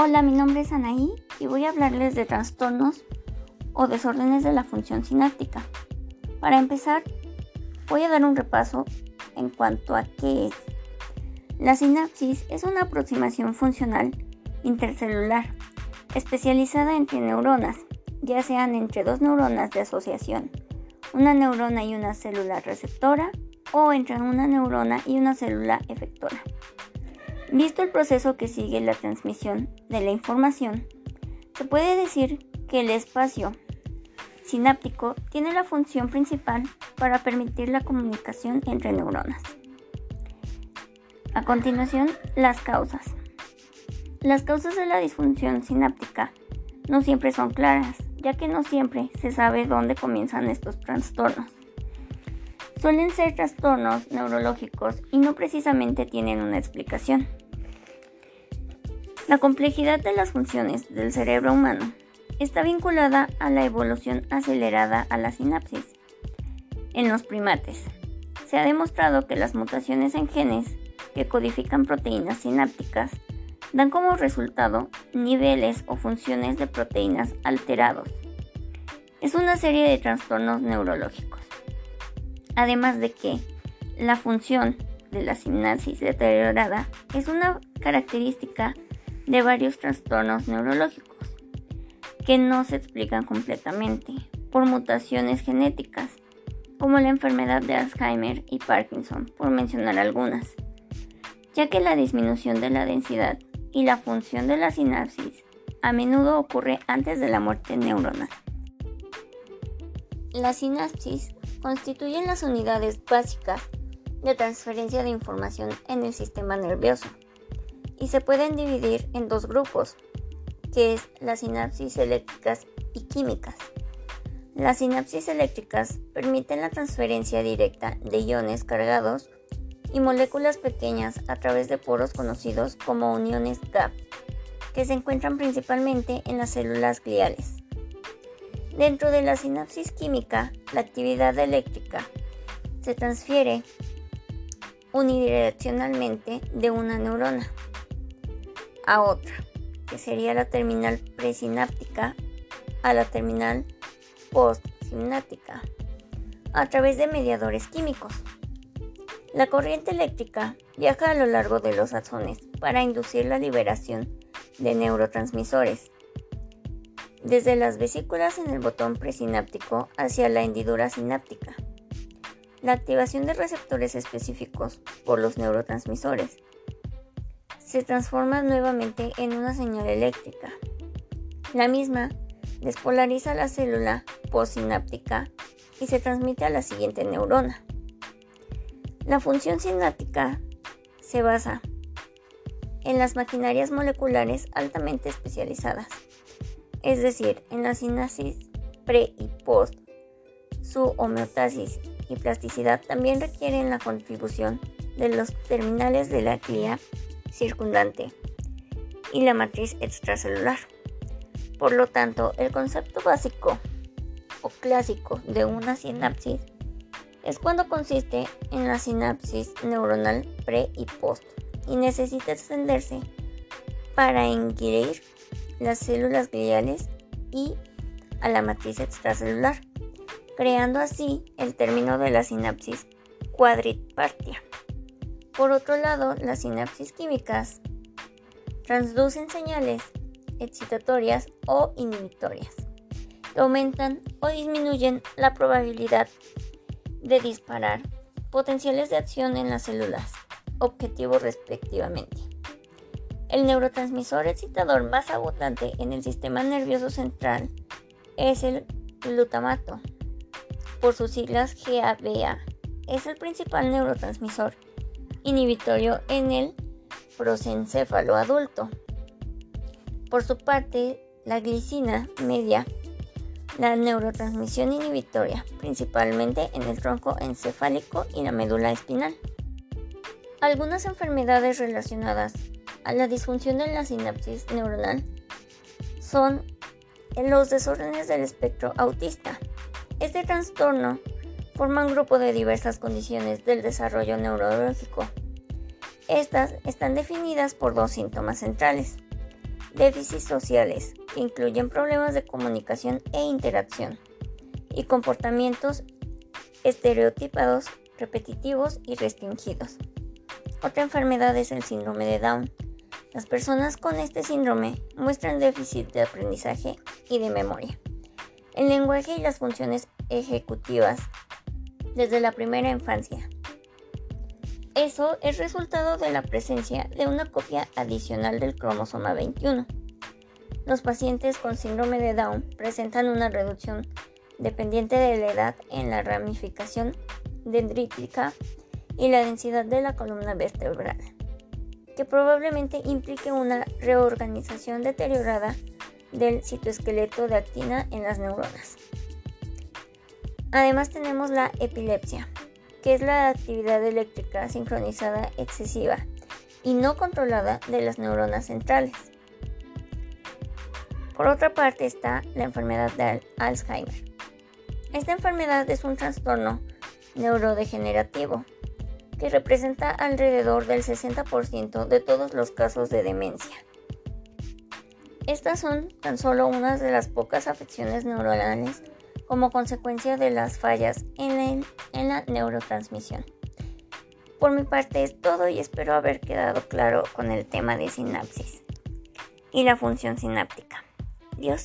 Hola, mi nombre es Anaí y voy a hablarles de trastornos o desórdenes de la función sináptica. Para empezar, voy a dar un repaso en cuanto a qué es. La sinapsis es una aproximación funcional intercelular especializada entre neuronas, ya sean entre dos neuronas de asociación, una neurona y una célula receptora, o entre una neurona y una célula efectora. Visto el proceso que sigue la transmisión de la información, se puede decir que el espacio sináptico tiene la función principal para permitir la comunicación entre neuronas. A continuación, las causas. Las causas de la disfunción sináptica no siempre son claras, ya que no siempre se sabe dónde comienzan estos trastornos. Suelen ser trastornos neurológicos y no precisamente tienen una explicación. La complejidad de las funciones del cerebro humano está vinculada a la evolución acelerada a la sinapsis. En los primates, se ha demostrado que las mutaciones en genes que codifican proteínas sinápticas dan como resultado niveles o funciones de proteínas alterados. Es una serie de trastornos neurológicos. Además de que la función de la sinapsis deteriorada es una característica de varios trastornos neurológicos que no se explican completamente por mutaciones genéticas, como la enfermedad de Alzheimer y Parkinson, por mencionar algunas, ya que la disminución de la densidad y la función de la sinapsis a menudo ocurre antes de la muerte neuronal. La sinapsis constituyen las unidades básicas de transferencia de información en el sistema nervioso y se pueden dividir en dos grupos, que es las sinapsis eléctricas y químicas. Las sinapsis eléctricas permiten la transferencia directa de iones cargados y moléculas pequeñas a través de poros conocidos como uniones gap, que se encuentran principalmente en las células gliales. Dentro de la sinapsis química, la actividad eléctrica se transfiere unidireccionalmente de una neurona a otra, que sería la terminal presináptica a la terminal postsináptica, a través de mediadores químicos. La corriente eléctrica viaja a lo largo de los axones para inducir la liberación de neurotransmisores, desde las vesículas en el botón presináptico hacia la hendidura sináptica. La activación de receptores específicos por los neurotransmisores se transforma nuevamente en una señal eléctrica. La misma despolariza la célula postsináptica y se transmite a la siguiente neurona. La función sináptica se basa en las maquinarias moleculares altamente especializadas, es decir, en la sinapsis pre y post. Su homeostasis y plasticidad también requieren la contribución de los terminales de la clía circundante y la matriz extracelular. Por lo tanto, el concepto básico o clásico de una sinapsis es cuando consiste en la sinapsis neuronal pre y post y necesita extenderse para inquirir las células gliales y a la matriz extracelular, creando así el término de la sinapsis cuadripartia. Por otro lado, las sinapsis químicas transducen señales excitatorias o inhibitorias que aumentan o disminuyen la probabilidad de disparar potenciales de acción en las células objetivo respectivamente. El neurotransmisor excitador más abundante en el sistema nervioso central es el glutamato, por sus siglas GABA. Es el principal neurotransmisor inhibitorio en el prosencéfalo adulto. Por su parte, la glicina media la neurotransmisión inhibitoria, principalmente en el tronco encefálico y la médula espinal. Algunas enfermedades relacionadas a la disfunción de la sinapsis neuronal son los desórdenes del espectro autista. Este trastorno forma un grupo de diversas condiciones del desarrollo neurológico. Estas están definidas por dos síntomas centrales. déficits sociales, que incluyen problemas de comunicación e interacción, y comportamientos estereotipados, repetitivos y restringidos. Otra enfermedad es el síndrome de Down. Las personas con este síndrome muestran déficit de aprendizaje y de memoria. El lenguaje y las funciones ejecutivas desde la primera infancia. Eso es resultado de la presencia de una copia adicional del cromosoma 21. Los pacientes con síndrome de Down presentan una reducción dependiente de la edad en la ramificación dendrítica y la densidad de la columna vertebral, que probablemente implique una reorganización deteriorada del citoesqueleto de actina en las neuronas. Además tenemos la epilepsia, que es la actividad eléctrica sincronizada excesiva y no controlada de las neuronas centrales. Por otra parte está la enfermedad de Alzheimer. Esta enfermedad es un trastorno neurodegenerativo que representa alrededor del 60% de todos los casos de demencia. Estas son tan solo unas de las pocas afecciones neuronales como consecuencia de las fallas en, la neurotransmisión. Por mi parte es todo y espero haber quedado claro con el tema de sinapsis y la función sináptica. Dios.